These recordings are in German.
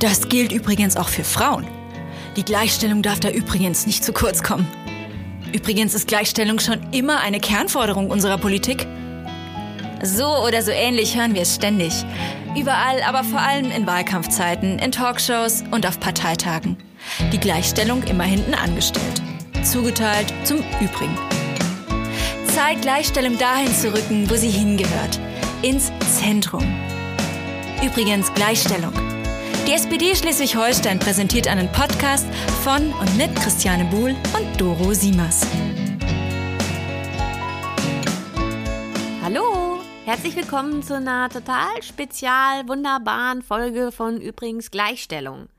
Das gilt übrigens auch für Frauen. Die Gleichstellung darf da übrigens nicht zu kurz kommen. Übrigens ist Gleichstellung schon immer eine Kernforderung unserer Politik. So oder so ähnlich hören wir es ständig. Überall, aber vor allem in Wahlkampfzeiten, in Talkshows und auf Parteitagen. Die Gleichstellung immer hinten angestellt. Zugeteilt zum Übrigen. Zeit, Gleichstellung dahin zu rücken, wo sie hingehört. Ins Zentrum. Übrigens Gleichstellung. Die SPD Schleswig-Holstein präsentiert einen Podcast von und mit Christiane Buhl und Doro Siemers. Hallo, herzlich willkommen zu einer total spezial wunderbaren Folge von Übrigens Gleichstellung.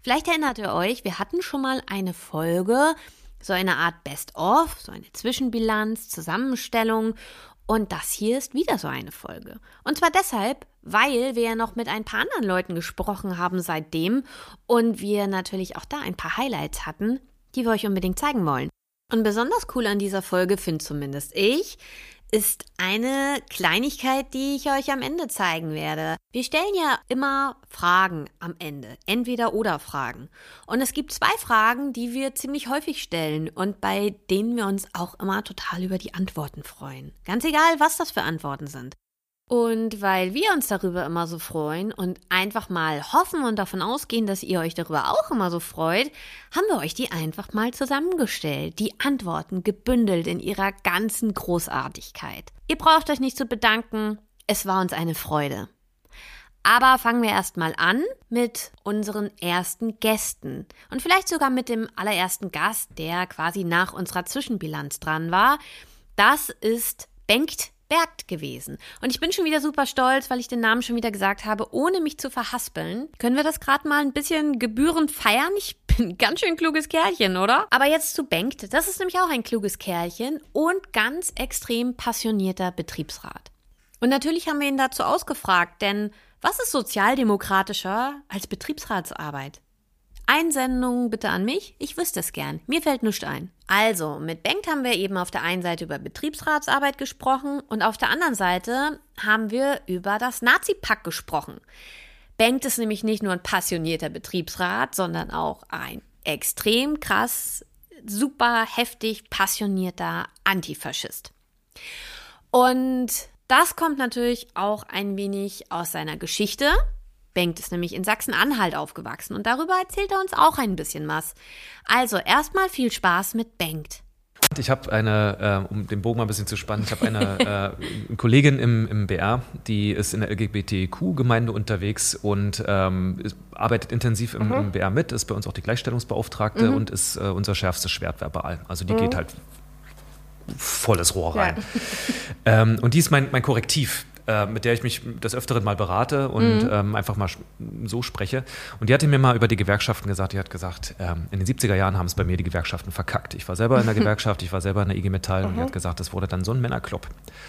Vielleicht erinnert ihr euch, wir hatten schon mal eine Folge, so eine Art Best-of, so eine Zwischenbilanz, Zusammenstellung und das hier ist wieder so eine Folge. Und zwar deshalb, weil wir ja noch mit ein paar anderen Leuten gesprochen haben seitdem und wir natürlich auch da ein paar Highlights hatten, die wir euch unbedingt zeigen wollen. Und besonders cool an dieser Folge finde zumindest ich, ist eine Kleinigkeit, die ich euch am Ende zeigen werde. Wir stellen ja immer Fragen am Ende, entweder oder Fragen. Und es gibt zwei Fragen, die wir ziemlich häufig stellen und bei denen wir uns auch immer total über die Antworten freuen. Ganz egal, was das für Antworten sind. Und weil wir uns darüber immer so freuen und einfach mal hoffen und davon ausgehen, dass ihr euch darüber auch immer so freut, haben wir euch die einfach mal zusammengestellt, die Antworten gebündelt in ihrer ganzen Großartigkeit. Ihr braucht euch nicht zu bedanken, es war uns eine Freude. Aber fangen wir erstmal an mit unseren ersten Gästen und vielleicht sogar mit dem allerersten Gast, der quasi nach unserer Zwischenbilanz dran war. Das ist Bengt Bergt gewesen. Und ich bin schon wieder super stolz, weil ich den Namen schon wieder gesagt habe, ohne mich zu verhaspeln. Können wir das gerade mal ein bisschen gebührend feiern? Ich bin ganz schön kluges Kerlchen, oder? Aber jetzt zu Bengt. Das ist nämlich auch ein kluges Kerlchen und ganz extrem passionierter Betriebsrat. Und natürlich haben wir ihn dazu ausgefragt, denn was ist sozialdemokratischer als Betriebsratsarbeit? Einsendungen bitte an mich, ich wüsste es gern. Mir fällt nichts ein. Also, mit Bengt haben wir eben auf der einen Seite über Betriebsratsarbeit gesprochen und auf der anderen Seite haben wir über das Nazi-Pack gesprochen. Bengt ist nämlich nicht nur ein passionierter Betriebsrat, sondern auch ein extrem krass, super heftig passionierter Antifaschist. Und das kommt natürlich auch ein wenig aus seiner Geschichte. Bengt ist nämlich in Sachsen-Anhalt aufgewachsen und darüber erzählt er uns auch ein bisschen was. Also erstmal viel Spaß mit Bengt. Ich habe eine, äh, um den Bogen mal ein bisschen zu spannen, ich habe eine äh, Kollegin im, im BR, die ist in der LGBTQ-Gemeinde unterwegs und ähm, arbeitet intensiv im, mhm. im, BR mit, ist bei uns auch die Gleichstellungsbeauftragte mhm. und ist äh, unser schärfstes Schwert verbal. Also die mhm. geht halt volles Rohr rein. Ja. Ähm, und die ist mein, mein Korrektiv äh, mit der ich mich des Öfteren mal berate und mhm. ähm, einfach mal so spreche. Und die hatte mir mal über die Gewerkschaften gesagt, die hat gesagt, ähm, in den 70er Jahren haben es bei mir die Gewerkschaften verkackt. Ich war selber in der Gewerkschaft, ich war selber in der IG Metall mhm. und die hat gesagt, es wurde dann so ein Männerclub.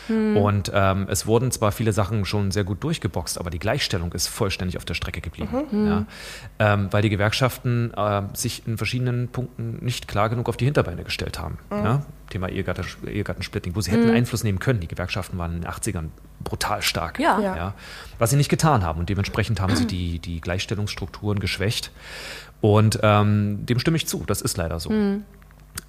Mhm. Und ähm, es wurden zwar viele Sachen schon sehr gut durchgeboxt, aber die Gleichstellung ist vollständig auf der Strecke geblieben. Mhm. Ja? Ähm, weil die Gewerkschaften äh, sich in verschiedenen Punkten nicht klar genug auf die Hinterbeine gestellt haben. Mhm. Ja? Thema Ehegattensplitting, wo sie hätten mhm. Einfluss nehmen können. Die Gewerkschaften waren in den 80ern brutal stark. Ja. ja. Was sie nicht getan haben. Und dementsprechend haben sie die, die Gleichstellungsstrukturen geschwächt. Und ähm, dem stimme ich zu. Das ist leider so. Mhm.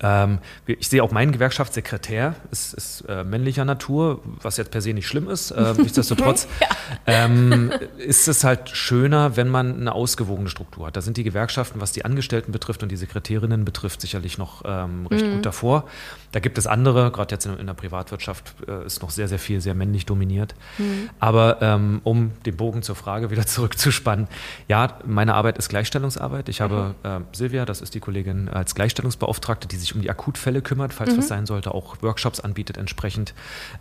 Ähm, ich sehe auch meinen Gewerkschaftssekretär, ist, ist äh, männlicher Natur, was jetzt per se nicht schlimm ist. Äh, nichtsdestotrotz ja. ähm, ist es halt schöner, wenn man eine ausgewogene Struktur hat. Da sind die Gewerkschaften, was die Angestellten betrifft und die Sekretärinnen betrifft, sicherlich noch ähm, recht mhm. gut davor. Da gibt es andere, gerade jetzt in, in, der Privatwirtschaft äh, ist noch sehr, sehr viel sehr männlich dominiert. Mhm. Aber ähm, um den Bogen zur Frage wieder zurückzuspannen, ja, meine Arbeit ist Gleichstellungsarbeit. Ich habe äh, Silvia, das ist die Kollegin, als Gleichstellungsbeauftragte, die sich um die Akutfälle kümmert, falls mhm. was sein sollte, auch Workshops anbietet entsprechend.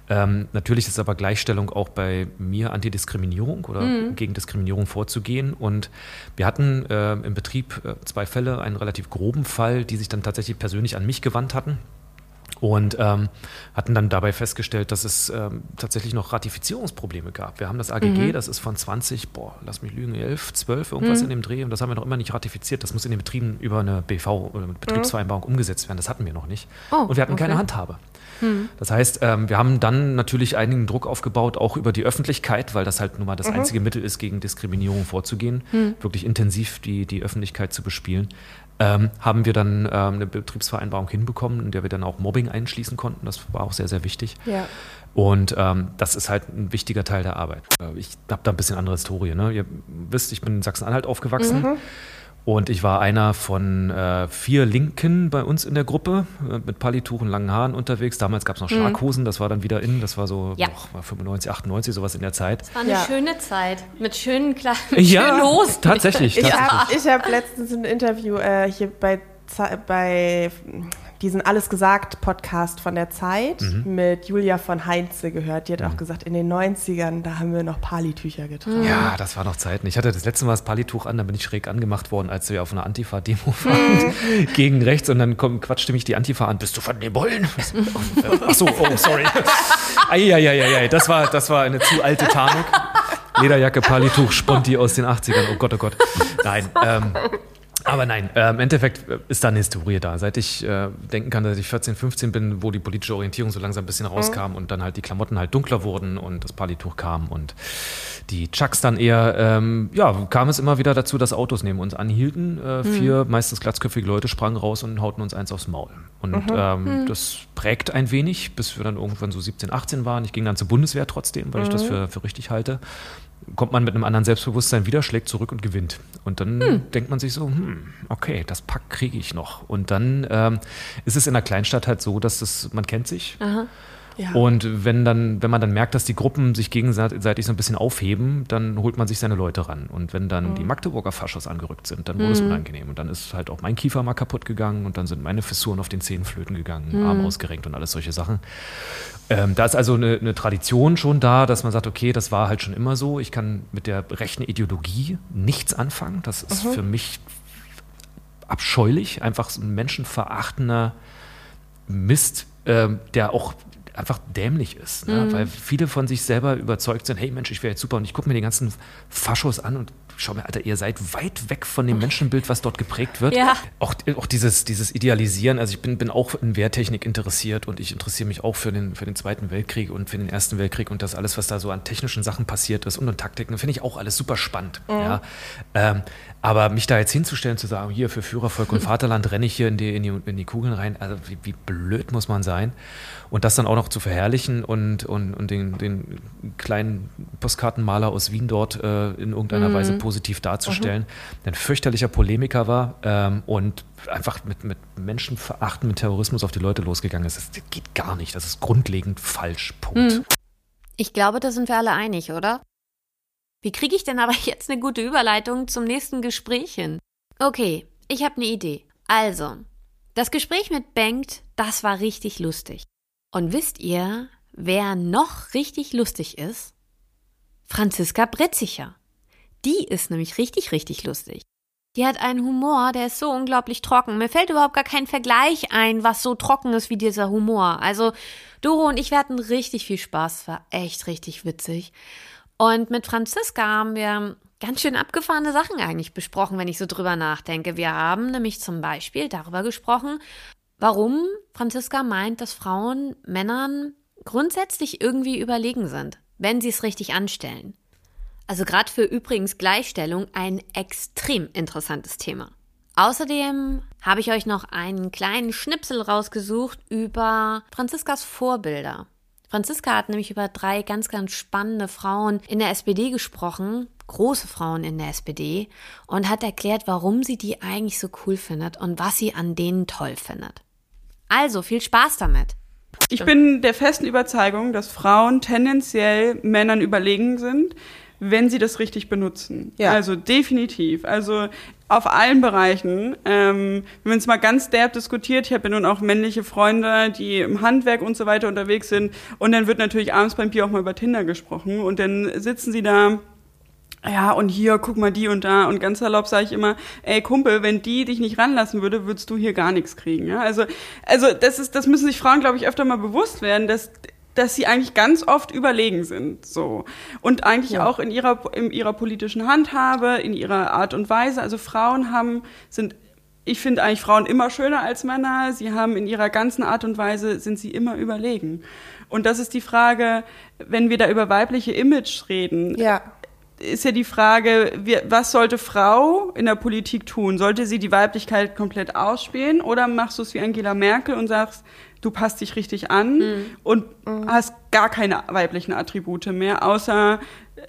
Ähm, natürlich ist aber Gleichstellung auch bei mir Antidiskriminierung oder mhm. gegen Diskriminierung vorzugehen. Und wir hatten äh, im Betrieb äh, zwei Fälle, einen relativ groben Fall, die sich dann tatsächlich persönlich an mich gewandt hatten und ähm, hatten dann dabei festgestellt, dass es ähm, tatsächlich noch Ratifizierungsprobleme gab. Wir haben das AGG, mhm. das ist von 20, boah, lass mich lügen, 11, 12, irgendwas mhm. in dem Dreh und das haben wir noch immer nicht ratifiziert. Das muss in den Betrieben über eine BV oder eine Betriebsvereinbarung mhm. umgesetzt werden. Das hatten wir noch nicht. Oh, und wir hatten okay. keine Handhabe. Hm. Das heißt, ähm, wir haben dann natürlich einigen Druck aufgebaut, auch über die Öffentlichkeit, weil das halt nun mal das mhm. einzige Mittel ist, gegen Diskriminierung vorzugehen, hm. wirklich intensiv die, die Öffentlichkeit zu bespielen. Ähm, haben wir dann ähm, eine Betriebsvereinbarung hinbekommen, in der wir dann auch Mobbing einschließen konnten. Das war auch sehr, sehr wichtig. Ja. Und ähm, das ist halt ein wichtiger Teil der Arbeit. Äh, ich habe da ein bisschen andere Historie. Ne? Ihr wisst, ich bin in Sachsen-Anhalt aufgewachsen. Mhm. Und ich war einer von äh, vier Linken bei uns in der Gruppe, äh, mit Palituch und langen Haaren unterwegs. Damals gab es noch Schlaghosen, das war dann wieder in, das war so ja. oh, 95, 98, sowas in der Zeit. Das war eine ja. schöne Zeit, mit schönen kleinen ja, schönen Hosen. Tatsächlich. Ich, tatsächlich. ich habe hab letztens ein Interview äh, hier bei, bei diesen Alles gesagt Podcast von der Zeit mhm. mit Julia von Heinze gehört. Die hat mhm. auch gesagt, in den 90ern, da haben wir noch Palitücher getragen. Ja, das war noch Zeiten. Ich hatte das letzte Mal das Palituch an, da bin ich schräg angemacht worden, als wir auf einer Antifa-Demo waren, mhm. gegen rechts. Und dann komm, quatschte mich die Antifa an. Bist du von den Bullen? Ach so, oh, sorry. Eieieiei, das war, das war eine zu alte Tarnung. Lederjacke, Palituch, Sponti aus den 80ern. Oh Gott, oh Gott. Nein, ähm, aber nein, äh, im Endeffekt äh, ist da eine Historie da. Seit ich äh, denken kann, dass ich 14, 15 bin, wo die politische Orientierung so langsam ein bisschen rauskam mhm. und dann halt die Klamotten halt dunkler wurden und das Palituch kam und die Chucks dann eher, ähm, ja, kam es immer wieder dazu, dass Autos neben uns anhielten. Äh, mhm. Vier meistens glatzköpfige Leute sprangen raus und hauten uns eins aufs Maul. Und mhm. Ähm, mhm. das prägt ein wenig, bis wir dann irgendwann so 17, 18 waren. Ich ging dann zur Bundeswehr trotzdem, weil ich das mhm. für, für richtig halte kommt man mit einem anderen Selbstbewusstsein wieder, schlägt zurück und gewinnt. Und dann hm. denkt man sich so, hm, okay, das Pack kriege ich noch. Und dann ähm, ist es in der Kleinstadt halt so, dass das, man kennt sich. Aha. Ja. Und wenn dann, wenn man dann merkt, dass die Gruppen sich gegenseitig so ein bisschen aufheben, dann holt man sich seine Leute ran. Und wenn dann mhm. die Magdeburger Faschos angerückt sind, dann wurde mhm. es unangenehm. Und dann ist halt auch mein Kiefer mal kaputt gegangen und dann sind meine Fissuren auf den Zehen flöten gegangen, mhm. Arm ausgerenkt und alles solche Sachen. Ähm, da ist also eine, eine, Tradition schon da, dass man sagt, okay, das war halt schon immer so. Ich kann mit der rechten Ideologie nichts anfangen. Das ist mhm. für mich abscheulich, einfach so ein menschenverachtender Mist, äh, der auch einfach dämlich ist, ne? mhm. weil viele von sich selber überzeugt sind, hey Mensch, ich wäre jetzt super und ich gucke mir die ganzen Faschos an und schau mir, Alter, ihr seid weit weg von dem Menschenbild, was dort geprägt wird. Ja. Auch, auch dieses, dieses Idealisieren, also ich bin, bin auch in Wehrtechnik interessiert und ich interessiere mich auch für den, für den Zweiten Weltkrieg und für den Ersten Weltkrieg und das alles, was da so an technischen Sachen passiert ist und, und Taktiken, finde ich auch alles super spannend. Mhm. Ja. Ähm, aber mich da jetzt hinzustellen, zu sagen, hier für Führervolk und Vaterland renne ich hier in die, in die, in die Kugeln rein, also wie, wie blöd muss man sein? Und das dann auch noch zu verherrlichen und, und, und den, den kleinen Postkartenmaler aus Wien dort äh, in irgendeiner mhm. Weise positiv darzustellen, mhm. der ein fürchterlicher Polemiker war ähm, und einfach mit, mit Menschenverachten, mit Terrorismus auf die Leute losgegangen ist. Das geht gar nicht. Das ist grundlegend falsch. Punkt. Mhm. Ich glaube, da sind wir alle einig, oder? Wie kriege ich denn aber jetzt eine gute Überleitung zum nächsten Gespräch hin? Okay, ich habe eine Idee. Also, das Gespräch mit Bengt, das war richtig lustig. Und wisst ihr, wer noch richtig lustig ist? Franziska Bretzicher. Die ist nämlich richtig, richtig lustig. Die hat einen Humor, der ist so unglaublich trocken. Mir fällt überhaupt gar kein Vergleich ein, was so trocken ist wie dieser Humor. Also, Doro und ich, hatten richtig viel Spaß. war echt richtig witzig. Und mit Franziska haben wir ganz schön abgefahrene Sachen eigentlich besprochen, wenn ich so drüber nachdenke. Wir haben nämlich zum Beispiel darüber gesprochen, warum Franziska meint, dass Frauen Männern grundsätzlich irgendwie überlegen sind, wenn sie es richtig anstellen. Also gerade für übrigens Gleichstellung ein extrem interessantes Thema. Außerdem habe ich euch noch einen kleinen Schnipsel rausgesucht über Franziskas Vorbilder. Franziska hat nämlich über drei ganz, ganz spannende Frauen in der SPD gesprochen, große Frauen in der SPD, und hat erklärt, warum sie die eigentlich so cool findet und was sie an denen toll findet. Also viel Spaß damit. Ich bin der festen Überzeugung, dass Frauen tendenziell Männern überlegen sind, wenn sie das richtig benutzen. Ja. Also definitiv. Also auf allen Bereichen. Ähm, wenn man es mal ganz derb diskutiert, ich habe ja nun auch männliche Freunde, die im Handwerk und so weiter unterwegs sind. Und dann wird natürlich abends beim Bier auch mal über Tinder gesprochen. Und dann sitzen sie da ja, und hier, guck mal die und da. Und ganz salopp sage ich immer, ey Kumpel, wenn die dich nicht ranlassen würde, würdest du hier gar nichts kriegen. Ja? Also, also das ist, das müssen sich Frauen, glaube ich, öfter mal bewusst werden, dass dass sie eigentlich ganz oft überlegen sind, so und eigentlich ja. auch in ihrer in ihrer politischen Handhabe, in ihrer Art und Weise. Also Frauen haben sind ich finde eigentlich Frauen immer schöner als Männer. Sie haben in ihrer ganzen Art und Weise, sind sie immer überlegen. Und das ist die Frage, wenn wir da über weibliche Image reden. Ja. Ist ja die Frage, was sollte Frau in der Politik tun? Sollte sie die Weiblichkeit komplett ausspielen oder machst du es wie Angela Merkel und sagst, du passt dich richtig an mhm. und mhm. hast gar keine weiblichen Attribute mehr, außer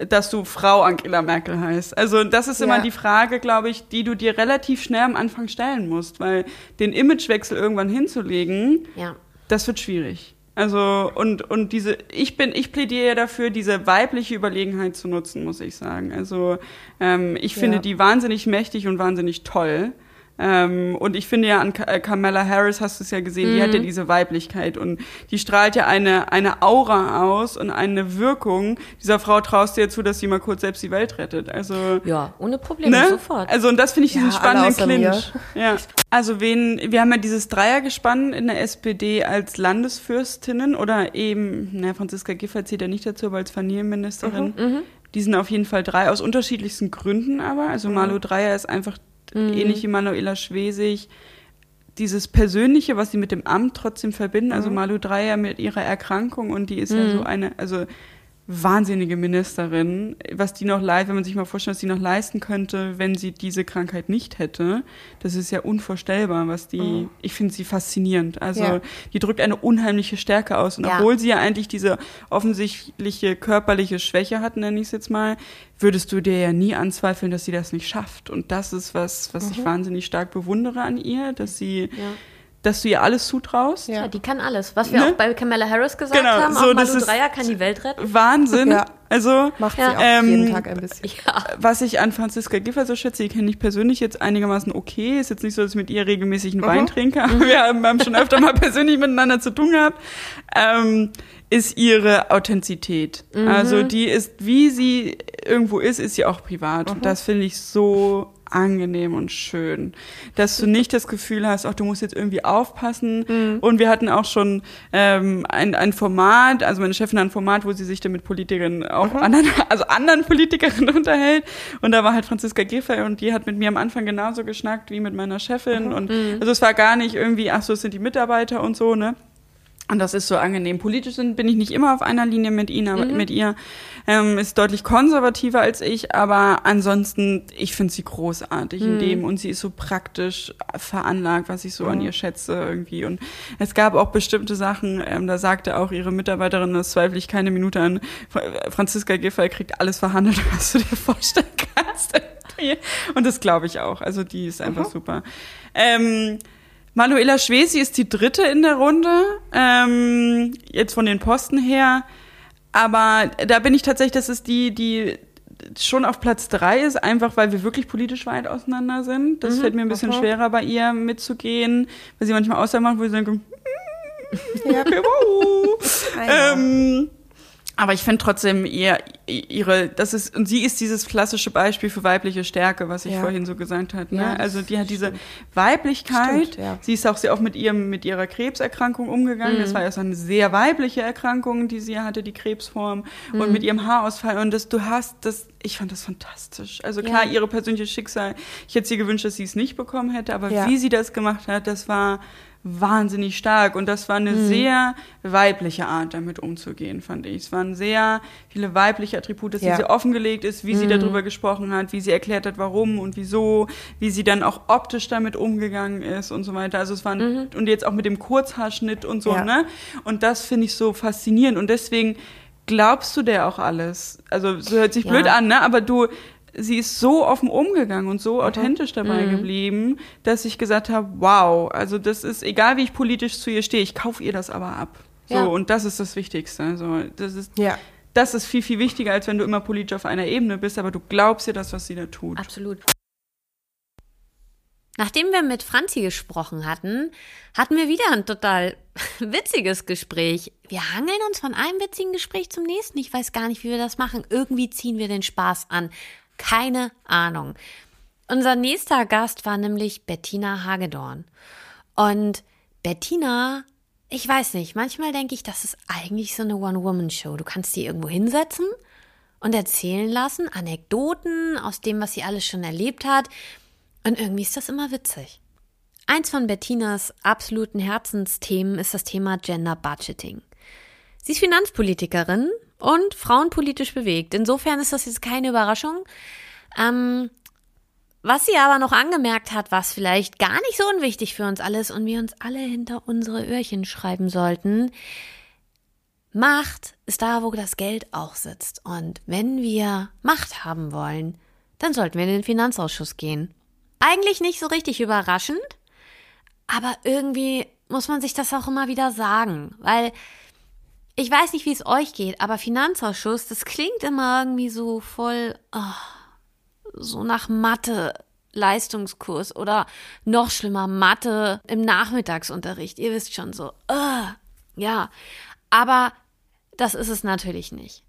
dass du Frau Angela Merkel heißt. Also das ist immer ja. die Frage, glaube ich, die du dir relativ schnell am Anfang stellen musst, weil den Imagewechsel irgendwann hinzulegen, ja. das wird schwierig. Also und und diese ich bin ich plädiere ja dafür diese weibliche Überlegenheit zu nutzen muss ich sagen also ähm, ich finde ja. die wahnsinnig mächtig und wahnsinnig toll ähm, und ich finde ja an äh, Kamala Harris hast du es ja gesehen, mhm. die hat ja mhm. diese Weiblichkeit und die strahlt ja eine, eine Aura aus und eine Wirkung. Dieser Frau traust du ja zu, dass sie mal kurz selbst die Welt rettet. Also Ja, ohne Probleme, ne? sofort. Also und das finde ich diesen ja, spannenden Clinch. Ja. Also wen, wir haben ja dieses Dreiergespann in der SPD als Landesfürstinnen oder eben, na, Franziska Giffey zählt ja nicht dazu, aber als Familienministerin. Mhm, mhm. Die sind auf jeden Fall drei aus unterschiedlichsten Gründen aber. Also mhm. Malu Dreier ist einfach mhm. ähnlich wie Manuela Schwesig, dieses Persönliche, was sie mit dem Amt trotzdem verbinden. Also mhm. Malu Dreyer mit ihrer Erkrankung und die ist mhm. ja so eine, also wahnsinnige Ministerin, was die noch leid, wenn man sich mal vorstellt, was die noch leisten könnte, wenn sie diese Krankheit nicht hätte. Das ist ja unvorstellbar, was die, mhm. ich finde sie faszinierend. Also ja. die drückt eine unheimliche Stärke aus. Und ja. obwohl sie ja eigentlich diese offensichtliche körperliche Schwäche hat, nenne ich es jetzt mal, würdest du dir ja nie anzweifeln, dass sie das nicht schafft. Und das ist was, was mhm. ich wahnsinnig stark bewundere an ihr, dass sie ja dass du ihr alles zutraust. Ja, die kann alles. Was wir ne? auch bei Kamala Harris gesagt genau, haben, so, auch Malu Dreier kann die Welt retten. Wahnsinn. Ja. Also macht sie ja. auch ähm, jeden Tag ein bisschen. Ja. Was ich an Franziska Giffey so schätze, die kenne ich persönlich jetzt einigermaßen okay. Ist jetzt nicht so, dass ich mit ihr regelmäßig einen mhm. Wein trinke, aber wir haben schon öfter mal persönlich miteinander zu tun gehabt. Ähm, ist ihre Authentizität. Mhm. Also die ist, wie sie irgendwo ist, ist sie auch privat. Mhm. Und das finde ich so angenehm und schön, dass du nicht das Gefühl hast, auch du musst jetzt irgendwie aufpassen. Mhm. Und wir hatten auch schon ähm, ein, ein Format, also meine Chefin hat ein Format, wo sie sich dann mit Politikerinnen, auch mhm. anderen, also anderen Politikerinnen unterhält. Und da war halt Franziska Giffey und die hat mit mir am Anfang genauso geschnackt wie mit meiner Chefin. Mhm. Und also es war gar nicht irgendwie, ach so, es sind die Mitarbeiter und so, ne? Und das ist so angenehm. Politisch sind, bin ich nicht immer auf einer Linie mit ihnen, aber mhm. mit ihr. Ähm, ist deutlich konservativer als ich, aber ansonsten, ich finde sie großartig mhm. in dem und sie ist so praktisch veranlagt, was ich so mhm. an ihr schätze irgendwie. Und es gab auch bestimmte Sachen, ähm, da sagte auch ihre Mitarbeiterin, das zweifle ich keine Minute an, Franziska Giffey kriegt alles verhandelt, was du dir vorstellen kannst. und das glaube ich auch. Also die ist einfach super. Ähm, Manuela Schwesi ist die dritte in der Runde, ähm, jetzt von den Posten her. Aber da bin ich tatsächlich, das ist die, die schon auf Platz drei ist, einfach weil wir wirklich politisch weit auseinander sind. Das mhm, fällt mir ein bisschen okay. schwerer bei ihr mitzugehen, weil sie manchmal Aussagen macht, wo sie denken, ja. okay, wow. ähm, aber ich finde trotzdem ihr, ihre, das ist, und sie ist dieses klassische Beispiel für weibliche Stärke, was ich ja. vorhin so gesagt habe. Ne? Ja, also die hat diese Weiblichkeit. Stimmt, ja. Sie ist auch sehr oft mit ihrem, mit ihrer Krebserkrankung umgegangen. Mhm. Das war ja so eine sehr weibliche Erkrankung, die sie hatte, die Krebsform. Mhm. Und mit ihrem Haarausfall. Und das, du hast das, ich fand das fantastisch. Also klar, ihre persönliche Schicksal. Ich hätte sie gewünscht, dass sie es nicht bekommen hätte, aber wie sie das gemacht hat, das war, wahnsinnig stark. Und das war eine mhm. sehr weibliche Art, damit umzugehen, fand ich. Es waren sehr viele weibliche Attribute, dass ja. sie offengelegt ist, wie mhm. sie darüber gesprochen hat, wie sie erklärt hat, warum und wieso, wie sie dann auch optisch damit umgegangen ist und so weiter. Also es waren, mhm. und jetzt auch mit dem Kurzhaarschnitt und so, ja. ne? Und das finde ich so faszinierend. Und deswegen glaubst du der auch alles. Also, so hört sich ja. blöd an, ne? Aber du, sie ist so offen umgegangen und so authentisch dabei mhm. geblieben, dass ich gesagt habe, wow, also das ist, egal wie ich politisch zu ihr stehe, ich kaufe ihr das aber ab. So, ja. und das ist das Wichtigste. Also, das ist, ja. das ist viel, viel wichtiger, als wenn du immer politisch auf einer Ebene bist, aber du glaubst ihr das, was sie da tut. Absolut. Nachdem wir mit Franzi gesprochen hatten, hatten wir wieder ein total witziges Gespräch. Wir hangeln uns von einem witzigen Gespräch zum nächsten. Ich weiß gar nicht, wie wir das machen. Irgendwie ziehen wir den Spaß an. Keine Ahnung. Unser nächster Gast war nämlich Bettina Hagedorn. Und Bettina, ich weiß nicht, manchmal denke ich, das ist eigentlich so eine One-Woman-Show. Du kannst die irgendwo hinsetzen und erzählen lassen, Anekdoten aus dem, was sie alles schon erlebt hat. Und irgendwie ist das immer witzig. Eins von Bettinas absoluten Herzensthemen ist das Thema Gender Budgeting. Sie ist Finanzpolitikerin und frauenpolitisch bewegt. Insofern ist das jetzt keine Überraschung. Ähm, was sie aber noch angemerkt hat, was vielleicht gar nicht so unwichtig für uns alles und wir uns alle hinter unsere Öhrchen schreiben sollten, Macht ist da, wo das Geld auch sitzt. Und wenn wir Macht haben wollen, dann sollten wir in den Finanzausschuss gehen. Eigentlich nicht so richtig überraschend, aber irgendwie muss man sich das auch immer wieder sagen, weil ich weiß nicht, wie es euch geht, aber Finanzausschuss, das klingt immer irgendwie so voll, oh, so nach Mathe. Leistungskurs oder noch schlimmer Mathe im Nachmittagsunterricht. Ihr wisst schon so, uh, ja. Aber das ist es natürlich nicht.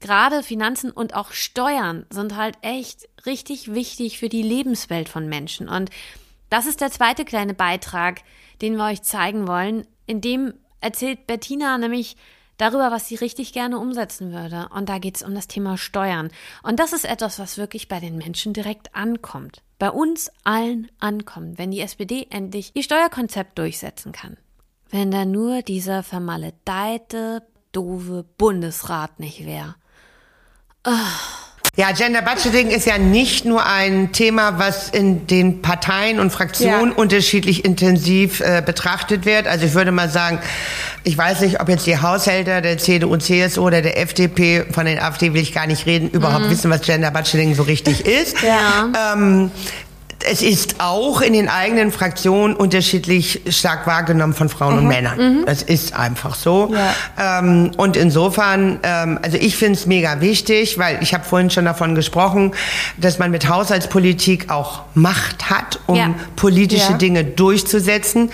Gerade Finanzen und auch Steuern sind halt echt richtig wichtig für die Lebenswelt von Menschen. Und das ist der zweite kleine Beitrag, den wir euch zeigen wollen. In dem erzählt Bettina nämlich darüber, was sie richtig gerne umsetzen würde. Und da geht es um das Thema Steuern. Und das ist etwas, was wirklich bei den Menschen direkt ankommt. Bei uns allen ankommt, wenn die SPD endlich ihr Steuerkonzept durchsetzen kann. Wenn da nur dieser vermaledeite, doofe Bundesrat nicht wäre. Oh. Ja, Gender Budgeting ist ja nicht nur ein Thema, was in den Parteien und Fraktionen ja. unterschiedlich intensiv äh, betrachtet wird. Also ich würde mal sagen, ich weiß nicht, ob jetzt die Haushälter der CDU, CSU oder der FDP, von den AfD will ich gar nicht reden, überhaupt mhm. wissen, was Gender Budgeting so richtig ist. Ja. Ähm, es ist auch in den eigenen Fraktionen unterschiedlich stark wahrgenommen von Frauen mhm. und Männern. Mhm. Es ist einfach so. Ja. Ähm, und insofern, ähm, also ich finde es mega wichtig, weil ich habe vorhin schon davon gesprochen, dass man mit Haushaltspolitik auch Macht hat, um ja. politische ja. Dinge durchzusetzen.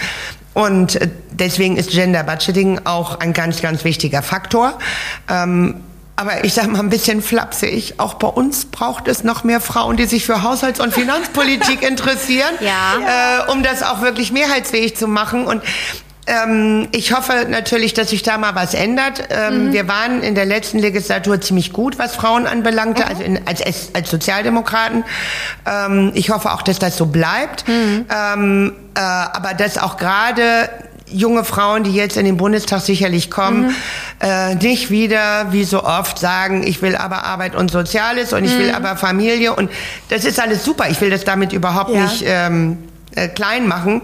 Und äh, deswegen ist Gender Budgeting auch ein ganz, ganz wichtiger Faktor. Ähm, aber ich sage mal ein bisschen flapsig, auch bei uns braucht es noch mehr Frauen, die sich für Haushalts- und Finanzpolitik interessieren, ja. äh, um das auch wirklich mehrheitsfähig zu machen. Und ähm, ich hoffe natürlich, dass sich da mal was ändert. Ähm, mhm. Wir waren in der letzten Legislatur ziemlich gut, was Frauen anbelangte, mhm. also in, als, als Sozialdemokraten. Ähm, ich hoffe auch, dass das so bleibt. Mhm. Ähm, äh, aber dass auch gerade junge Frauen, die jetzt in den Bundestag sicherlich kommen, mhm. äh, nicht wieder, wie so oft, sagen, ich will aber Arbeit und Soziales und ich will mhm. aber Familie und das ist alles super. Ich will das damit überhaupt ja. nicht ähm, äh, klein machen.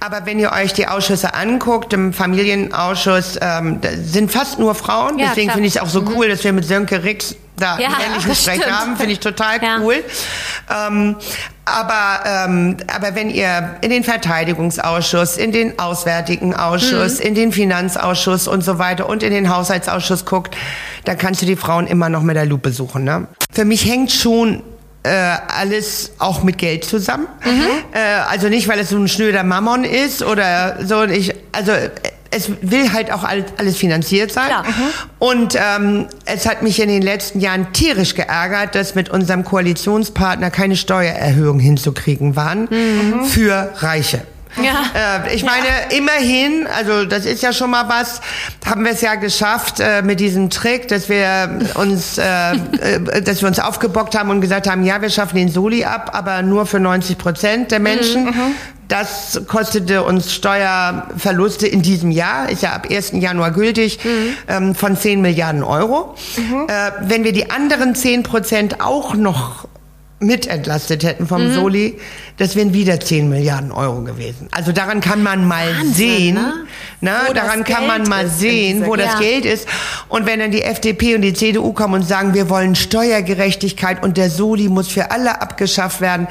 Aber wenn ihr euch die Ausschüsse anguckt, im Familienausschuss ähm, sind fast nur Frauen. Ja, Deswegen finde ich es auch so mhm. cool, dass wir mit Sönke Rix da ja, einen ähnlichen Sprech haben. Finde ich total cool. Ähm, aber, ähm, aber wenn ihr in den Verteidigungsausschuss, in den Auswärtigen Ausschuss, mhm. in den Finanzausschuss und so weiter und in den Haushaltsausschuss guckt, dann kannst du die Frauen immer noch mit der Lupe suchen. Ne? Für mich hängt schon äh, alles auch mit Geld zusammen. Mhm. Äh, also nicht, weil es so ein schnöder Mammon ist oder so. Ich, also es will halt auch alles finanziert sein. Klar. Mhm. Und ähm, es hat mich in den letzten Jahren tierisch geärgert, dass mit unserem Koalitionspartner keine Steuererhöhung hinzukriegen waren mhm. für Reiche. Ja. Äh, ich meine, ja. immerhin, also das ist ja schon mal was, haben wir es ja geschafft äh, mit diesem Trick, dass wir uns, äh, äh, dass wir uns aufgebockt haben und gesagt haben, ja, wir schaffen den Soli ab, aber nur für 90 Prozent der Menschen. Mhm. mhm. Das kostete uns Steuerverluste in diesem Jahr, ist ja ab 1. Januar gültig, mhm. ähm, von 10 Milliarden Euro. Mhm. Äh, wenn wir die anderen 10 Prozent auch noch mitentlastet hätten vom mhm. Soli, das wären wieder 10 Milliarden Euro gewesen. Also daran kann man mal Wahnsinn, sehen, ne? Na, daran kann man mal sehen, wo das Geld ist. Und wenn dann die FDP und die CDU kommen und sagen, wir wollen Steuergerechtigkeit und der Soli muss für alle abgeschafft werden,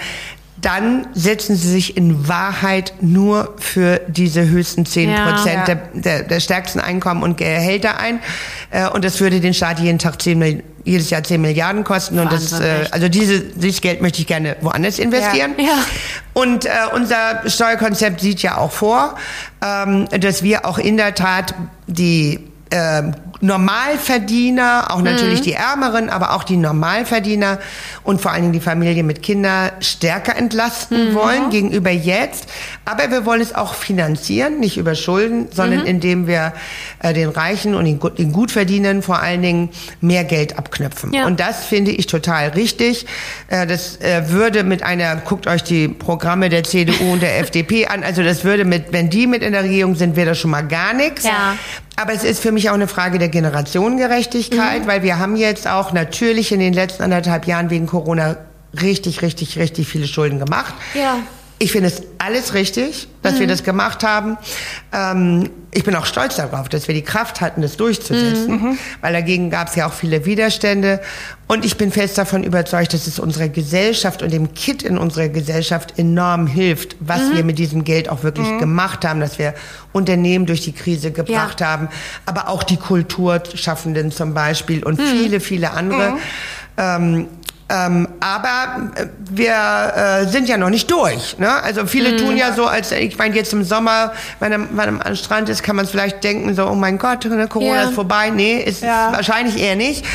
dann setzen sie sich in Wahrheit nur für diese höchsten 10 Prozent ja, der, der, der, stärksten Einkommen und Gehälter ein. Äh, und das würde den Staat jeden Tag 10, jedes Jahr 10 Milliarden kosten. Und das, äh, also diese, dieses Geld möchte ich gerne woanders investieren. Ja, ja. Und äh, unser Steuerkonzept sieht ja auch vor, ähm, dass wir auch in der Tat die äh, Normalverdiener, auch natürlich mhm. die Ärmeren, aber auch die Normalverdiener und vor allen Dingen die Familie mit Kindern stärker entlasten mhm. wollen gegenüber jetzt. Aber wir wollen es auch finanzieren, nicht über Schulden, sondern mhm. indem wir äh, den Reichen und den, den Gutverdienern vor allen Dingen mehr Geld abknöpfen. Ja. Und das finde ich total richtig. Äh, das äh, würde mit einer, guckt euch die Programme der CDU und der FDP an, also das würde mit, wenn die mit in der Regierung sind, wäre das schon mal gar nichts. Ja. Aber es ist für mich auch eine Frage der Generationengerechtigkeit, mhm. weil wir haben jetzt auch natürlich in den letzten anderthalb Jahren wegen Corona richtig, richtig, richtig viele Schulden gemacht. Ja. Ich finde es alles richtig, dass mhm. wir das gemacht haben. Ähm, ich bin auch stolz darauf, dass wir die Kraft hatten, das durchzusetzen, mhm. weil dagegen gab es ja auch viele Widerstände. Und ich bin fest davon überzeugt, dass es unserer Gesellschaft und dem Kit in unserer Gesellschaft enorm hilft, was mhm. wir mit diesem Geld auch wirklich mhm. gemacht haben, dass wir Unternehmen durch die Krise gebracht ja. haben, aber auch die Kulturschaffenden zum Beispiel und mhm. viele, viele andere. Mhm. Ähm, ähm, aber äh, wir äh, sind ja noch nicht durch. Ne? Also viele mhm. tun ja so, als ich meine, jetzt im Sommer, wenn man am Strand ist, kann man es vielleicht denken, so, oh mein Gott, ne, Corona ja. ist vorbei. Nee, ist ja. wahrscheinlich eher nicht.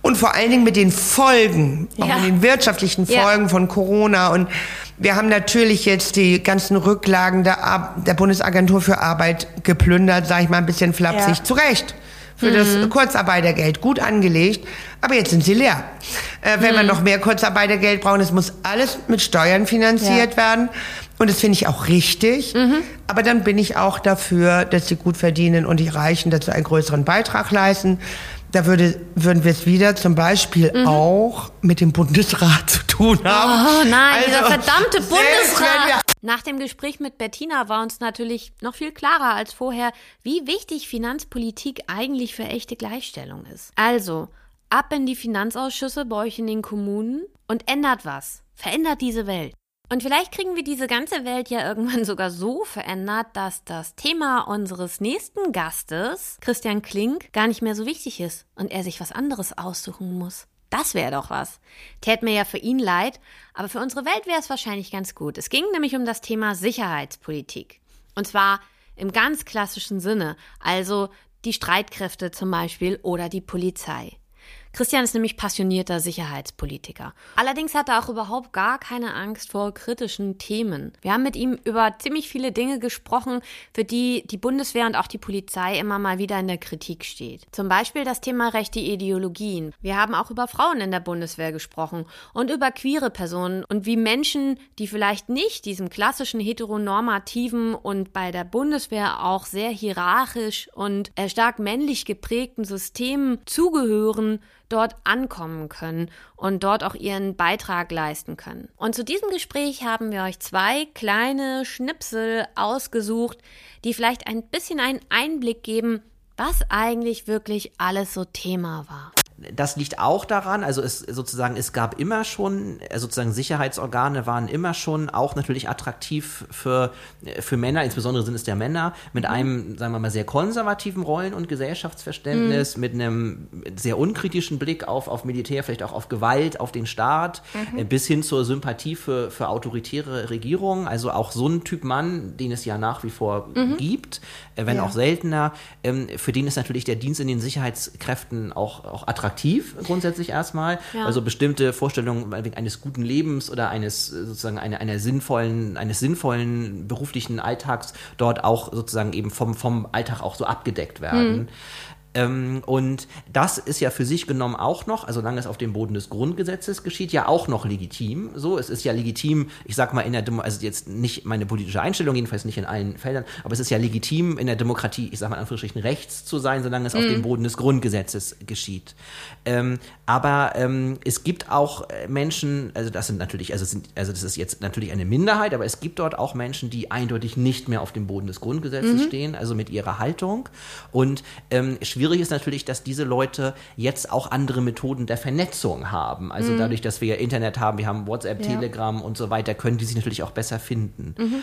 Und vor allen Dingen mit den Folgen, auch ja. mit den wirtschaftlichen Folgen von Corona. Und wir haben natürlich jetzt die ganzen Rücklagen der, Ar der Bundesagentur für Arbeit geplündert, sage ich mal ein bisschen flapsig, ja. zu Recht für mhm. das Kurzarbeitergeld gut angelegt, aber jetzt sind sie leer. Äh, wenn mhm. wir noch mehr Kurzarbeitergeld brauchen, es muss alles mit Steuern finanziert ja. werden. Und das finde ich auch richtig. Mhm. Aber dann bin ich auch dafür, dass die gut verdienen und die Reichen dazu einen größeren Beitrag leisten. Da würde, würden wir es wieder zum Beispiel mhm. auch mit dem Bundesrat zu tun haben. Oh nein, also, dieser verdammte Bundesrat. Nach dem Gespräch mit Bettina war uns natürlich noch viel klarer als vorher, wie wichtig Finanzpolitik eigentlich für echte Gleichstellung ist. Also, ab in die Finanzausschüsse bei euch in den Kommunen und ändert was. Verändert diese Welt. Und vielleicht kriegen wir diese ganze Welt ja irgendwann sogar so verändert, dass das Thema unseres nächsten Gastes, Christian Klink, gar nicht mehr so wichtig ist und er sich was anderes aussuchen muss. Das wäre doch was. Tät mir ja für ihn leid, aber für unsere Welt wäre es wahrscheinlich ganz gut. Es ging nämlich um das Thema Sicherheitspolitik. Und zwar im ganz klassischen Sinne, also die Streitkräfte zum Beispiel oder die Polizei. Christian ist nämlich passionierter Sicherheitspolitiker. Allerdings hat er auch überhaupt gar keine Angst vor kritischen Themen. Wir haben mit ihm über ziemlich viele Dinge gesprochen, für die die Bundeswehr und auch die Polizei immer mal wieder in der Kritik steht. Zum Beispiel das Thema rechte Ideologien. Wir haben auch über Frauen in der Bundeswehr gesprochen und über queere Personen und wie Menschen, die vielleicht nicht diesem klassischen heteronormativen und bei der Bundeswehr auch sehr hierarchisch und stark männlich geprägten System zugehören, dort ankommen können und dort auch ihren Beitrag leisten können. Und zu diesem Gespräch haben wir euch zwei kleine Schnipsel ausgesucht, die vielleicht ein bisschen einen Einblick geben, was eigentlich wirklich alles so Thema war das liegt auch daran, also es sozusagen, es gab immer schon, äh, sozusagen Sicherheitsorgane waren immer schon auch natürlich attraktiv für, für Männer, insbesondere sind es der Männer, mit mhm. einem, sagen wir mal, sehr konservativen Rollen- und Gesellschaftsverständnis, mhm. mit einem sehr unkritischen Blick auf, auf Militär, vielleicht auch auf Gewalt, auf den Staat, mhm. Äh, bis hin zur Sympathie für, für autoritäre Regierungen. Also auch so ein Typ Mann, den es ja nach wie vor mhm. gibt, äh, wenn ja. auch seltener, ähm, für den ist natürlich der Dienst in den Sicherheitskräften auch, auch attraktiv attraktiv grundsätzlich erstmal. Ja. Also bestimmte Vorstellungen eines guten Lebens oder eines sozusagen einer, einer sinnvollen, eines sinnvollen beruflichen Alltags dort auch sozusagen eben vom, vom Alltag auch so abgedeckt werden. Mhm. Ähm, und das ist ja für sich genommen auch noch, also solange es auf dem Boden des Grundgesetzes geschieht, ja auch noch legitim. So, es ist ja legitim, ich sag mal in der Demo also jetzt nicht meine politische Einstellung, jedenfalls nicht in allen Feldern, aber es ist ja legitim in der Demokratie, ich sag mal in Anführungsstrichen rechts zu sein, solange es mhm. auf dem Boden des Grundgesetzes geschieht. Ähm, aber ähm, es gibt auch äh, Menschen, also das sind natürlich, also, sind, also das ist jetzt natürlich eine Minderheit, aber es gibt dort auch Menschen, die eindeutig nicht mehr auf dem Boden des Grundgesetzes mhm. stehen, also mit ihrer Haltung. Und ähm, schwierig ist natürlich, dass diese Leute jetzt auch andere Methoden der Vernetzung haben. Also mhm. dadurch, dass wir Internet haben, wir haben WhatsApp, ja. Telegram und so weiter, können die sich natürlich auch besser finden. Mhm.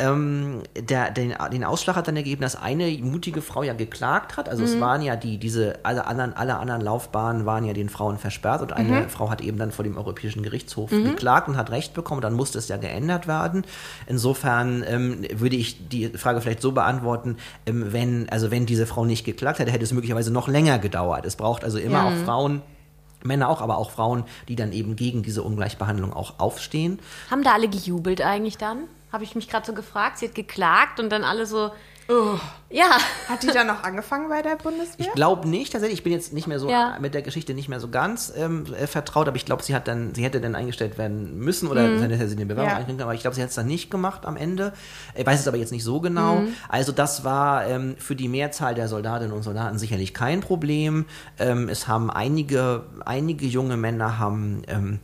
Ähm, der, den, den Ausschlag hat dann ergeben, dass eine mutige Frau ja geklagt hat. Also mhm. es waren ja die, diese, alle anderen, alle anderen Laufbahnen waren ja den Frauen versperrt und eine mhm. Frau hat eben dann vor dem Europäischen Gerichtshof mhm. geklagt und hat Recht bekommen. Dann musste es ja geändert werden. Insofern ähm, würde ich die Frage vielleicht so beantworten, ähm, wenn, also wenn diese Frau nicht geklagt hätte, hätte es möglicherweise noch länger gedauert. Es braucht also immer ja. auch Frauen, Männer auch, aber auch Frauen, die dann eben gegen diese Ungleichbehandlung auch aufstehen. Haben da alle gejubelt eigentlich dann? Habe ich mich gerade so gefragt. Sie hat geklagt und dann alle so, Oh. Ja. Hat die dann noch angefangen bei der Bundeswehr? Ich glaube nicht, tatsächlich. Ich bin jetzt nicht mehr so ja. mit der Geschichte nicht mehr so ganz ähm, äh, vertraut, aber ich glaube, sie hat dann, sie hätte dann eingestellt werden müssen oder mhm. hätte sie eine Bewerbung ja. einkriegen aber ich glaube, sie hat es dann nicht gemacht am Ende. Ich weiß es aber jetzt nicht so genau. Mhm. Also das war ähm, für die Mehrzahl der Soldatinnen und Soldaten sicherlich kein Problem. Ähm, es haben einige, einige junge Männer haben ähm,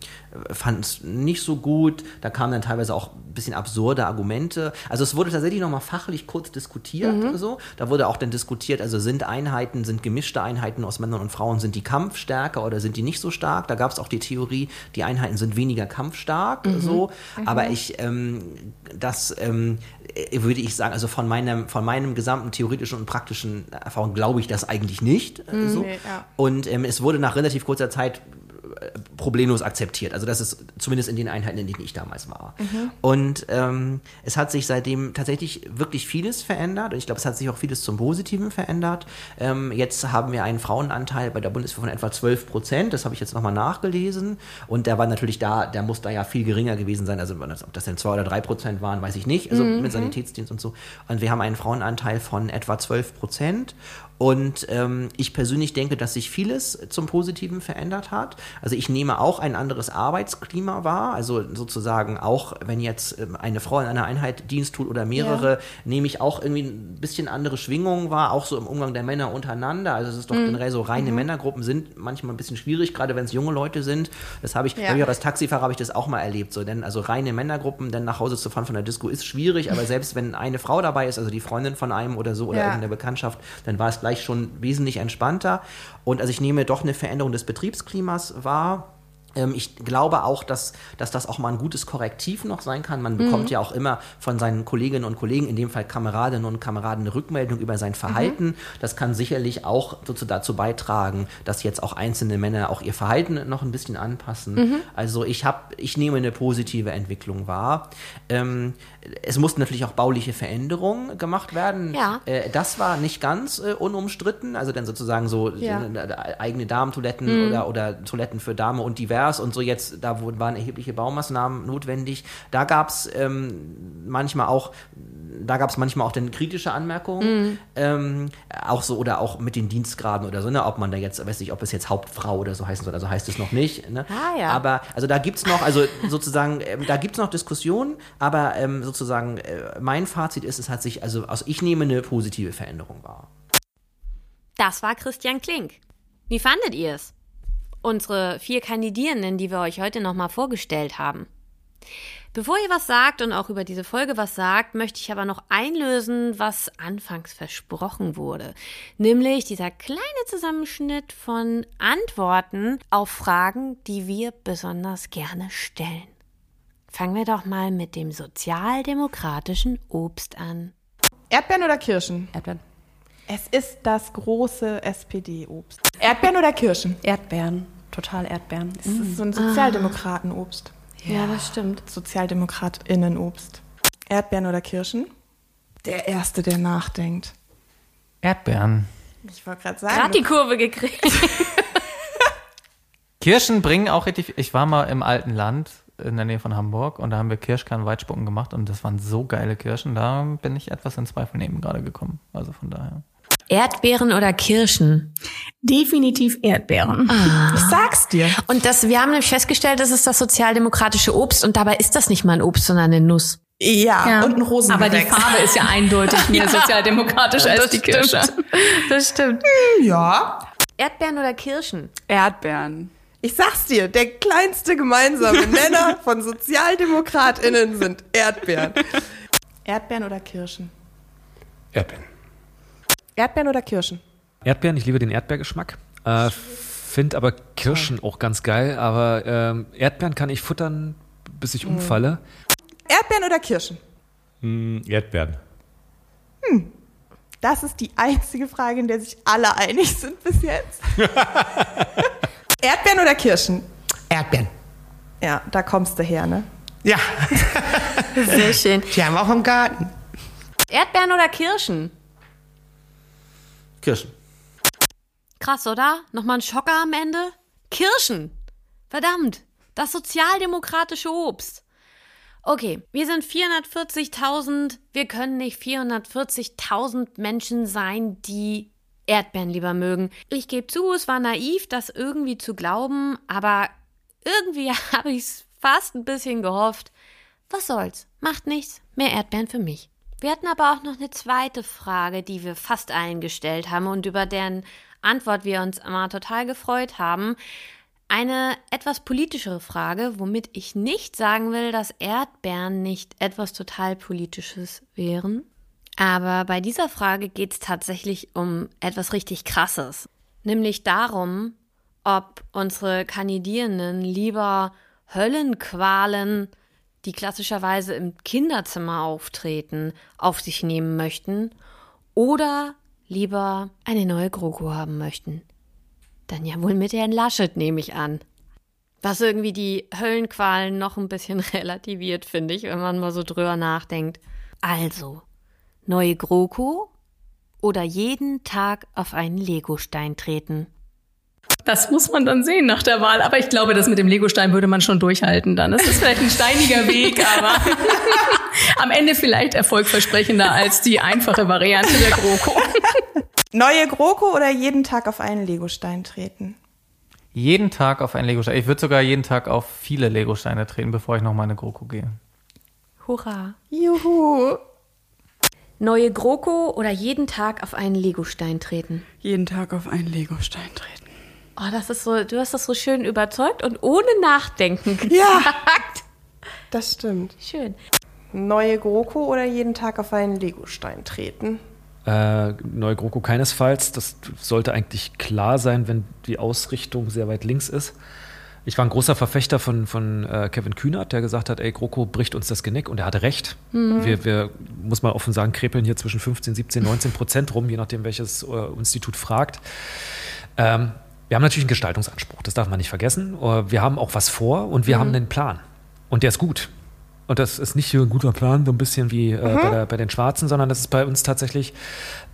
fanden es nicht so gut. Da kamen dann teilweise auch ein bisschen absurde Argumente. Also es wurde tatsächlich nochmal fachlich kurz diskutiert. Mhm. So. Da wurde auch dann diskutiert, also sind Einheiten, sind gemischte Einheiten aus Männern und Frauen, sind die kampfstärker oder sind die nicht so stark? Da gab es auch die Theorie, die Einheiten sind weniger kampfstark. Mhm. So. Mhm. Aber ich, ähm, das ähm, würde ich sagen, also von meinem, von meinem gesamten theoretischen und praktischen Erfahrung glaube ich das eigentlich nicht. Mhm. So. Nee, ja. Und ähm, es wurde nach relativ kurzer Zeit problemlos akzeptiert. Also das ist zumindest in den Einheiten, in denen ich damals war. Mhm. Und ähm, es hat sich seitdem tatsächlich wirklich vieles verändert. Und ich glaube, es hat sich auch vieles zum Positiven verändert. Ähm, jetzt haben wir einen Frauenanteil bei der Bundeswehr von etwa 12 Prozent. Das habe ich jetzt nochmal nachgelesen. Und der war natürlich da, der muss da ja viel geringer gewesen sein. Also ob das denn zwei oder drei Prozent waren, weiß ich nicht. Also mhm. mit Sanitätsdienst und so. Und wir haben einen Frauenanteil von etwa 12 Prozent. Und ähm, ich persönlich denke, dass sich vieles zum Positiven verändert hat. Also ich nehme auch ein anderes Arbeitsklima wahr. Also sozusagen auch, wenn jetzt ähm, eine Frau in einer Einheit Dienst tut oder mehrere, ja. nehme ich auch irgendwie ein bisschen andere Schwingungen wahr, auch so im Umgang der Männer untereinander. Also es ist doch mhm. generell so, reine mhm. Männergruppen sind manchmal ein bisschen schwierig, gerade wenn es junge Leute sind. Das habe ich, ja. ich als Taxifahrer habe ich das auch mal erlebt. So, denn also reine Männergruppen, dann nach Hause zu fahren von der Disco ist schwierig, aber selbst wenn eine Frau dabei ist, also die Freundin von einem oder so oder ja. irgendeine Bekanntschaft, dann war es gleich schon wesentlich entspannter. Und also ich nehme doch eine Veränderung des Betriebsklimas wahr ich glaube auch, dass, dass das auch mal ein gutes Korrektiv noch sein kann. Man bekommt mhm. ja auch immer von seinen Kolleginnen und Kollegen, in dem Fall Kameradinnen und Kameraden, eine Rückmeldung über sein Verhalten. Mhm. Das kann sicherlich auch dazu beitragen, dass jetzt auch einzelne Männer auch ihr Verhalten noch ein bisschen anpassen. Mhm. Also ich habe, ich nehme eine positive Entwicklung wahr. Ähm, es mussten natürlich auch bauliche Veränderungen gemacht werden. Ja. Äh, das war nicht ganz äh, unumstritten. Also dann sozusagen so ja. äh, eigene Damentoiletten mhm. oder, oder Toiletten für Dame und divers und so jetzt, da waren erhebliche Baumaßnahmen notwendig. Da gab es ähm, manchmal auch, da gab es manchmal auch dann kritische Anmerkungen. Mhm. Ähm, auch so, oder auch mit den Dienstgraden oder so, ne, ob man da jetzt, weiß nicht, ob es jetzt Hauptfrau oder so heißen soll, also heißt es noch nicht. Ne? Ah, ja. Aber also da gibt es noch, also sozusagen, ähm, da gibt es noch Diskussionen, aber ähm, sozusagen äh, mein Fazit ist, es hat sich, also, also ich nehme eine positive Veränderung wahr. Das war Christian Klink. Wie fandet ihr es? Unsere vier Kandidierenden, die wir euch heute nochmal vorgestellt haben. Bevor ihr was sagt und auch über diese Folge was sagt, möchte ich aber noch einlösen, was anfangs versprochen wurde. Nämlich dieser kleine Zusammenschnitt von Antworten auf Fragen, die wir besonders gerne stellen. Fangen wir doch mal mit dem sozialdemokratischen Obst an. Erdbeeren oder Kirschen? Erdbeeren. Es ist das große SPD-Obst. Erdbeeren oder Kirschen? Erdbeeren. Total Erdbeeren. Es mm. ist so ein Sozialdemokratenobst. Ja, ja, das stimmt. Sozialdemokratinnenobst. Erdbeeren oder Kirschen? Der Erste, der nachdenkt. Erdbeeren. Ich wollte gerade sagen. Gerade die Kurve gekriegt. Kirschen bringen auch richtig. Ich war mal im alten Land in der Nähe von Hamburg und da haben wir Kirschkern-Weitspucken gemacht und das waren so geile Kirschen. Da bin ich etwas in Zweifel neben gerade gekommen. Also von daher. Erdbeeren oder Kirschen? Definitiv Erdbeeren. Ah. Ich sag's dir. Und das, wir haben nämlich festgestellt, das ist das sozialdemokratische Obst und dabei ist das nicht mal ein Obst, sondern eine Nuss. Ja, ja. und ein Rosen. Aber die Farbe ist ja eindeutig mehr ja. sozialdemokratisch als die Kirsche. Das stimmt. Ja. Erdbeeren oder Kirschen? Erdbeeren. Ich sag's dir, der kleinste gemeinsame Nenner von SozialdemokratInnen sind Erdbeeren. Erdbeeren oder Kirschen? Erdbeeren. Erdbeeren oder Kirschen? Erdbeeren, ich liebe den Erdbeergeschmack. Äh, Finde aber Kirschen auch ganz geil, aber ähm, Erdbeeren kann ich futtern, bis ich umfalle. Erdbeeren oder Kirschen? Hm, Erdbeeren. Das ist die einzige Frage, in der sich alle einig sind bis jetzt. Erdbeeren oder Kirschen? Erdbeeren. Ja, da kommst du her, ne? Ja, Sehr schön. die haben wir auch im Garten. Erdbeeren oder Kirschen? Kirschen. Krass, oder? Nochmal ein Schocker am Ende? Kirschen! Verdammt, das sozialdemokratische Obst. Okay, wir sind 440.000. Wir können nicht 440.000 Menschen sein, die Erdbeeren lieber mögen. Ich gebe zu, es war naiv, das irgendwie zu glauben, aber irgendwie habe ich es fast ein bisschen gehofft. Was soll's? Macht nichts. Mehr Erdbeeren für mich. Wir hatten aber auch noch eine zweite Frage, die wir fast allen gestellt haben und über deren Antwort wir uns immer total gefreut haben. Eine etwas politischere Frage, womit ich nicht sagen will, dass Erdbeeren nicht etwas total Politisches wären. Aber bei dieser Frage geht es tatsächlich um etwas richtig Krasses. Nämlich darum, ob unsere Kandidierenden lieber Höllenqualen, die klassischerweise im Kinderzimmer auftreten, auf sich nehmen möchten oder lieber eine neue GroKo haben möchten. Dann ja wohl mit Herrn Laschet, nehme ich an. Was irgendwie die Höllenqualen noch ein bisschen relativiert, finde ich, wenn man mal so drüber nachdenkt. Also, neue GroKo oder jeden Tag auf einen Legostein treten? Das muss man dann sehen nach der Wahl. Aber ich glaube, das mit dem Legostein würde man schon durchhalten dann. Es ist vielleicht ein steiniger Weg, aber am Ende vielleicht erfolgversprechender als die einfache Variante der GroKo. Neue GroKo oder jeden Tag auf einen Legostein treten? Jeden Tag auf einen Legostein. Ich würde sogar jeden Tag auf viele Legosteine treten, bevor ich noch mal in eine GroKo gehe. Hurra! Juhu. Neue GroKo oder jeden Tag auf einen Legostein treten? Jeden Tag auf einen Legostein treten. Oh, das ist so, du hast das so schön überzeugt und ohne Nachdenken gesagt. Ja. Das stimmt. Schön. Neue GroKo oder jeden Tag auf einen Legostein treten? Äh, neue GroKo keinesfalls. Das sollte eigentlich klar sein, wenn die Ausrichtung sehr weit links ist. Ich war ein großer Verfechter von, von äh, Kevin Kühnert, der gesagt hat, ey, GroKo bricht uns das Genick und er hatte recht. Wir, wir, muss man offen sagen, krepeln hier zwischen 15, 17, 19 Prozent rum, je nachdem, welches äh, Institut fragt. Ähm, wir haben natürlich einen Gestaltungsanspruch, das darf man nicht vergessen. Äh, Wir haben auch was vor und wir haben einen Plan. Und der ist gut. Und das ist nicht ein guter Plan, so ein bisschen wie äh, bei, der, bei den Schwarzen, sondern das ist bei uns tatsächlich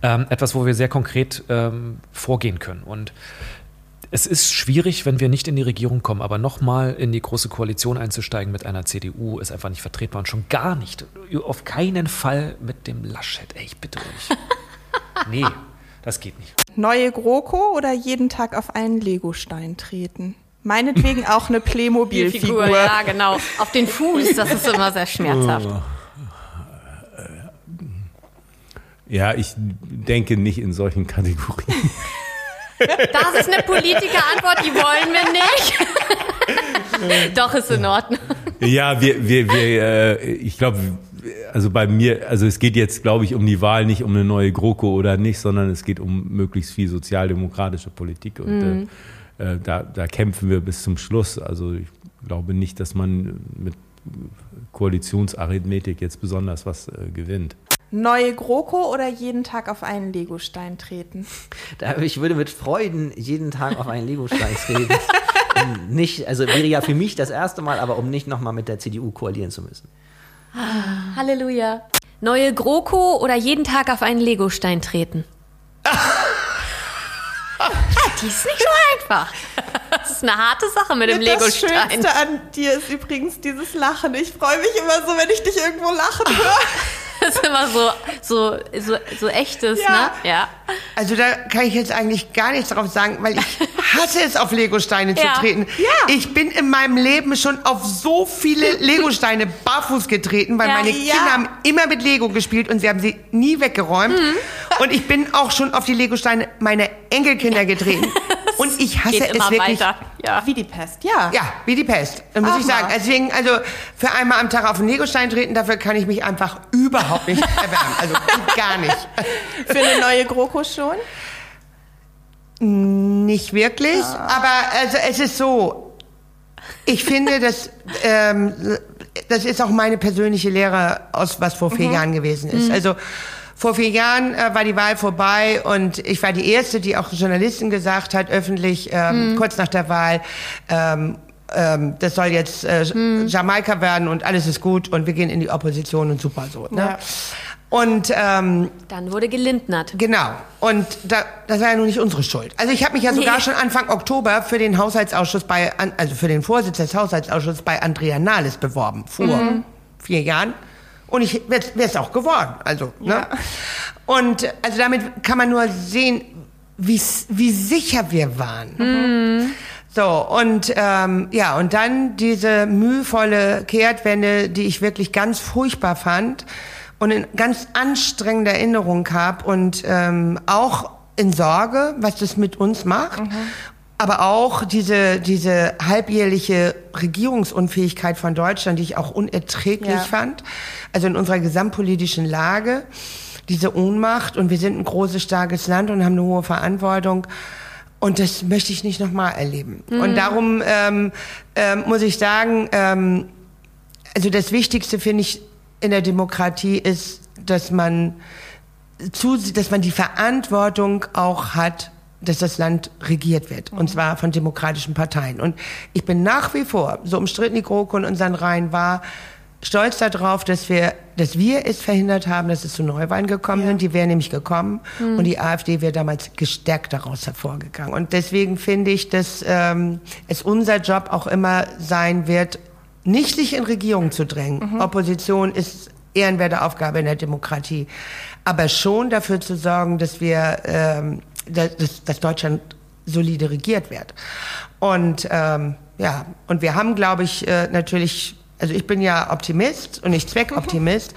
ähm, etwas, wo wir sehr konkret ähm, vorgehen können. Und es ist schwierig, wenn wir nicht in die Regierung kommen, aber nochmal in die große Koalition einzusteigen mit einer CDU ist einfach nicht vertretbar und schon gar nicht, auf keinen Fall mit dem Laschet. Ey, ich bitte euch. Nee, das geht nicht. Neue GroKo oder jeden Tag auf einen Legostein treten? Meinetwegen auch eine Playmobil-Figur. ja, genau. Auf den Fuß, das ist immer sehr schmerzhaft. Ja, ich denke nicht in solchen Kategorien. Das ist eine Politikerantwort, die wollen wir nicht. Doch, ist in Ordnung. Ja, wir, wir, wir äh, ich glaube, also bei mir, also es geht jetzt, glaube ich, um die Wahl, nicht um eine neue GroKo oder nicht, sondern es geht um möglichst viel sozialdemokratische Politik und äh, äh, da, da kämpfen wir bis zum Schluss. Also ich glaube nicht, dass man mit Koalitionsarithmetik jetzt besonders was äh, gewinnt. Neue GroKo oder jeden Tag auf einen Legostein treten? Da, ich würde mit Freuden jeden Tag auf einen Legostein treten. um nicht, also wäre ja für mich das erste Mal, aber um nicht nochmal mit der CDU koalieren zu müssen. Halleluja. Neue GroKo oder jeden Tag auf einen Legostein treten? Die ist nicht so einfach. Das ist eine harte Sache mit dem Das Legostein. Schönste an dir ist übrigens dieses Lachen. Ich freue mich immer so, wenn ich dich irgendwo lachen höre. Das ist immer so, so, so, so echtes, Ja. ne? Ja. Also da kann ich jetzt eigentlich gar nichts drauf sagen, weil ich hasse es, auf Legosteine zu Ja. treten. Ja. Ich bin in meinem Leben schon auf so viele Legosteine barfuß getreten, weil Ja. meine Ja. Kinder haben immer mit Lego gespielt und sie haben sie nie weggeräumt. Mhm. Und ich bin auch schon auf die Legosteine meiner Enkelkinder getreten. Und ich hasse Geht es immer wirklich. weiter. Ja. Wie die Pest, ja. Ja, wie die Pest, muss Ach ich sagen. mal. Deswegen, also für einmal am Tag auf den Legostein treten, dafür kann ich mich einfach überhaupt nicht erwärmen. Also gar nicht. Für eine neue GroKo schon? Nicht wirklich, aber also es ist so. Ich finde, dass ähm, das ist auch meine persönliche Lehre aus was vor vier Jahren gewesen ist. Also vor vier Jahren äh, war die Wahl vorbei und ich war die erste, die auch Journalisten gesagt hat öffentlich ähm, kurz nach der Wahl. Ähm, ähm, das soll jetzt äh, Jamaika werden und alles ist gut und wir gehen in die Opposition und super so. Ne? Ja. Und ähm, Dann wurde gelindnert. Genau. Und da, das war ja nun nicht unsere Schuld. Also ich habe mich ja sogar Nee. schon Anfang Oktober für den Haushaltsausschuss bei, also für den Vorsitz des Haushaltsausschusses bei Andrea Nahles beworben. Vor vier Jahren. Und ich wäre es auch geworden. Also, ne? Und also damit kann man nur sehen, wie, wie sicher wir waren. So, und ähm, ja, und dann diese mühevolle Kehrtwende, die ich wirklich ganz furchtbar fand und in ganz anstrengende Erinnerung habe und ähm, auch in Sorge, was das mit uns macht. Aber auch diese, diese halbjährliche Regierungsunfähigkeit von Deutschland, die ich auch unerträglich Ja. fand. Also in unserer gesamtpolitischen Lage, diese Ohnmacht. Und wir sind ein großes, starkes Land und haben eine hohe Verantwortung. Und das möchte ich nicht nochmal erleben. Und darum ähm, ähm, muss ich sagen, ähm, also das Wichtigste finde ich in der Demokratie ist, dass man zu, dass man die Verantwortung auch hat, dass das Land regiert wird. Und zwar von demokratischen Parteien. Und ich bin nach wie vor, so umstritten die GroKo in unseren Reihen war, stolz darauf, dass wir, dass wir es verhindert haben, dass es zu Neuwahlen gekommen sind. Die wären nämlich gekommen. Und die AfD wäre damals gestärkt daraus hervorgegangen. Und deswegen finde ich, dass ähm, es unser Job auch immer sein wird, nicht sich in Regierung zu drängen. Opposition ist ehrenwerte Aufgabe in der Demokratie. Aber schon dafür zu sorgen, dass wir, ähm, dass- dass Deutschland solide regiert wird. Und ähm, ja, und wir haben, glaube ich, äh, natürlich, also ich bin ja Optimist und nicht Zweckoptimist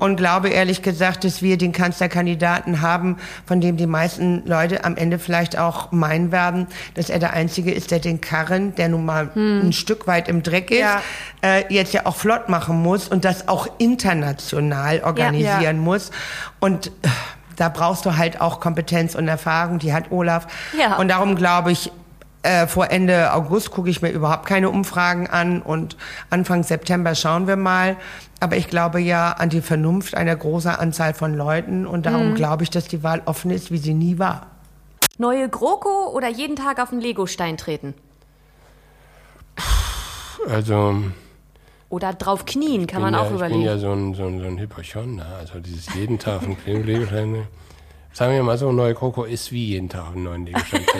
und glaube ehrlich gesagt, dass wir den Kanzlerkandidaten haben, von dem die meisten Leute am Ende vielleicht auch meinen werden, dass er der Einzige ist, der den Karren, der nun mal ein Stück weit im Dreck ist, Ja. äh, jetzt ja auch flott machen muss und das auch international organisieren Ja. muss. Und äh, da brauchst du halt auch Kompetenz und Erfahrung, die hat Olaf. Ja. Und darum glaube ich, äh, vor Ende August gucke ich mir überhaupt keine Umfragen an und Anfang September schauen wir mal. Aber ich glaube ja an die Vernunft einer großen Anzahl von Leuten und darum glaube ich, dass die Wahl offen ist, wie sie nie war. Neue GroKo oder jeden Tag auf den Legostein treten? Also, Oder drauf knien, kann man ja, auch ich überlegen. bin ja so ein, so ein, so ein Hypochonder. Also dieses jeden Tag ein Legostein. Sagen wir mal so, neue Kroko ist wie jeden Tag einen neuen Legostein.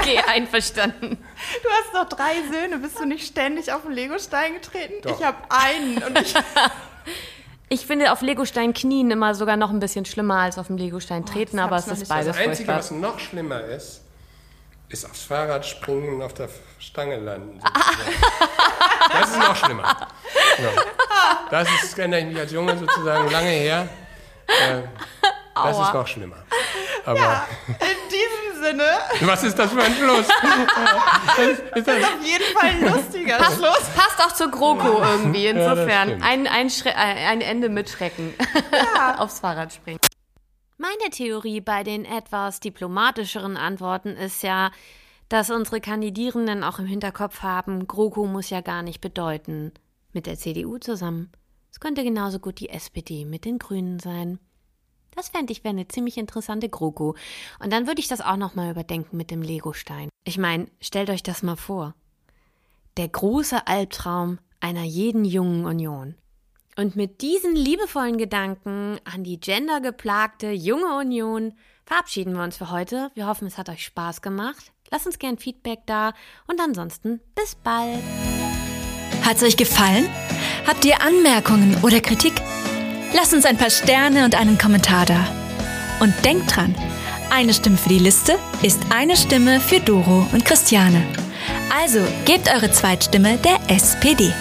Okay, einverstanden. Du hast noch drei Söhne. Bist du nicht ständig auf den Legostein getreten? Doch. Ich habe einen. Und ich, Ich finde auf Legostein knien immer sogar noch ein bisschen schlimmer als auf dem Legostein treten, das aber es ist beides Das Einzige, furchtbar. was noch schlimmer ist, ist aufs Fahrrad springen und auf der Stange landen. Ah. Das ist noch schlimmer. Ja. Das ist, erinnere ich mich als Junge sozusagen lange her. Äh, das ist noch schlimmer. Aber in diesem Sinne was ist das für ein Schluss? ist das, auf jeden Fall ein lustiger Schluss. Passt auch zur GroKo irgendwie. Ja, das Insofern stimmt. ein, ein, äh, ein Ende mit Schrecken. Aufs Fahrrad springen. Meine Theorie bei den etwas diplomatischeren Antworten ist ja, dass unsere Kandidierenden auch im Hinterkopf haben, GroKo muss ja gar nicht bedeuten mit der CDU zusammen. Es könnte genauso gut die SPD mit den Grünen sein. Das fände ich wäre eine ziemlich interessante GroKo. Und dann würde ich das auch nochmal überdenken mit dem Legostein. Ich meine, stellt euch das mal vor. Der große Albtraum einer jeden jungen Union. Und mit diesen liebevollen Gedanken an die gendergeplagte junge Union verabschieden wir uns für heute. Wir hoffen, es hat euch Spaß gemacht. Lasst uns gern Feedback da und ansonsten bis bald. Hat's euch gefallen? Habt ihr Anmerkungen oder Kritik? Lasst uns ein paar Sterne und einen Kommentar da. Und denkt dran, eine Stimme für die Liste ist eine Stimme für Doro und Christiane. Also gebt eure Zweitstimme der SPD.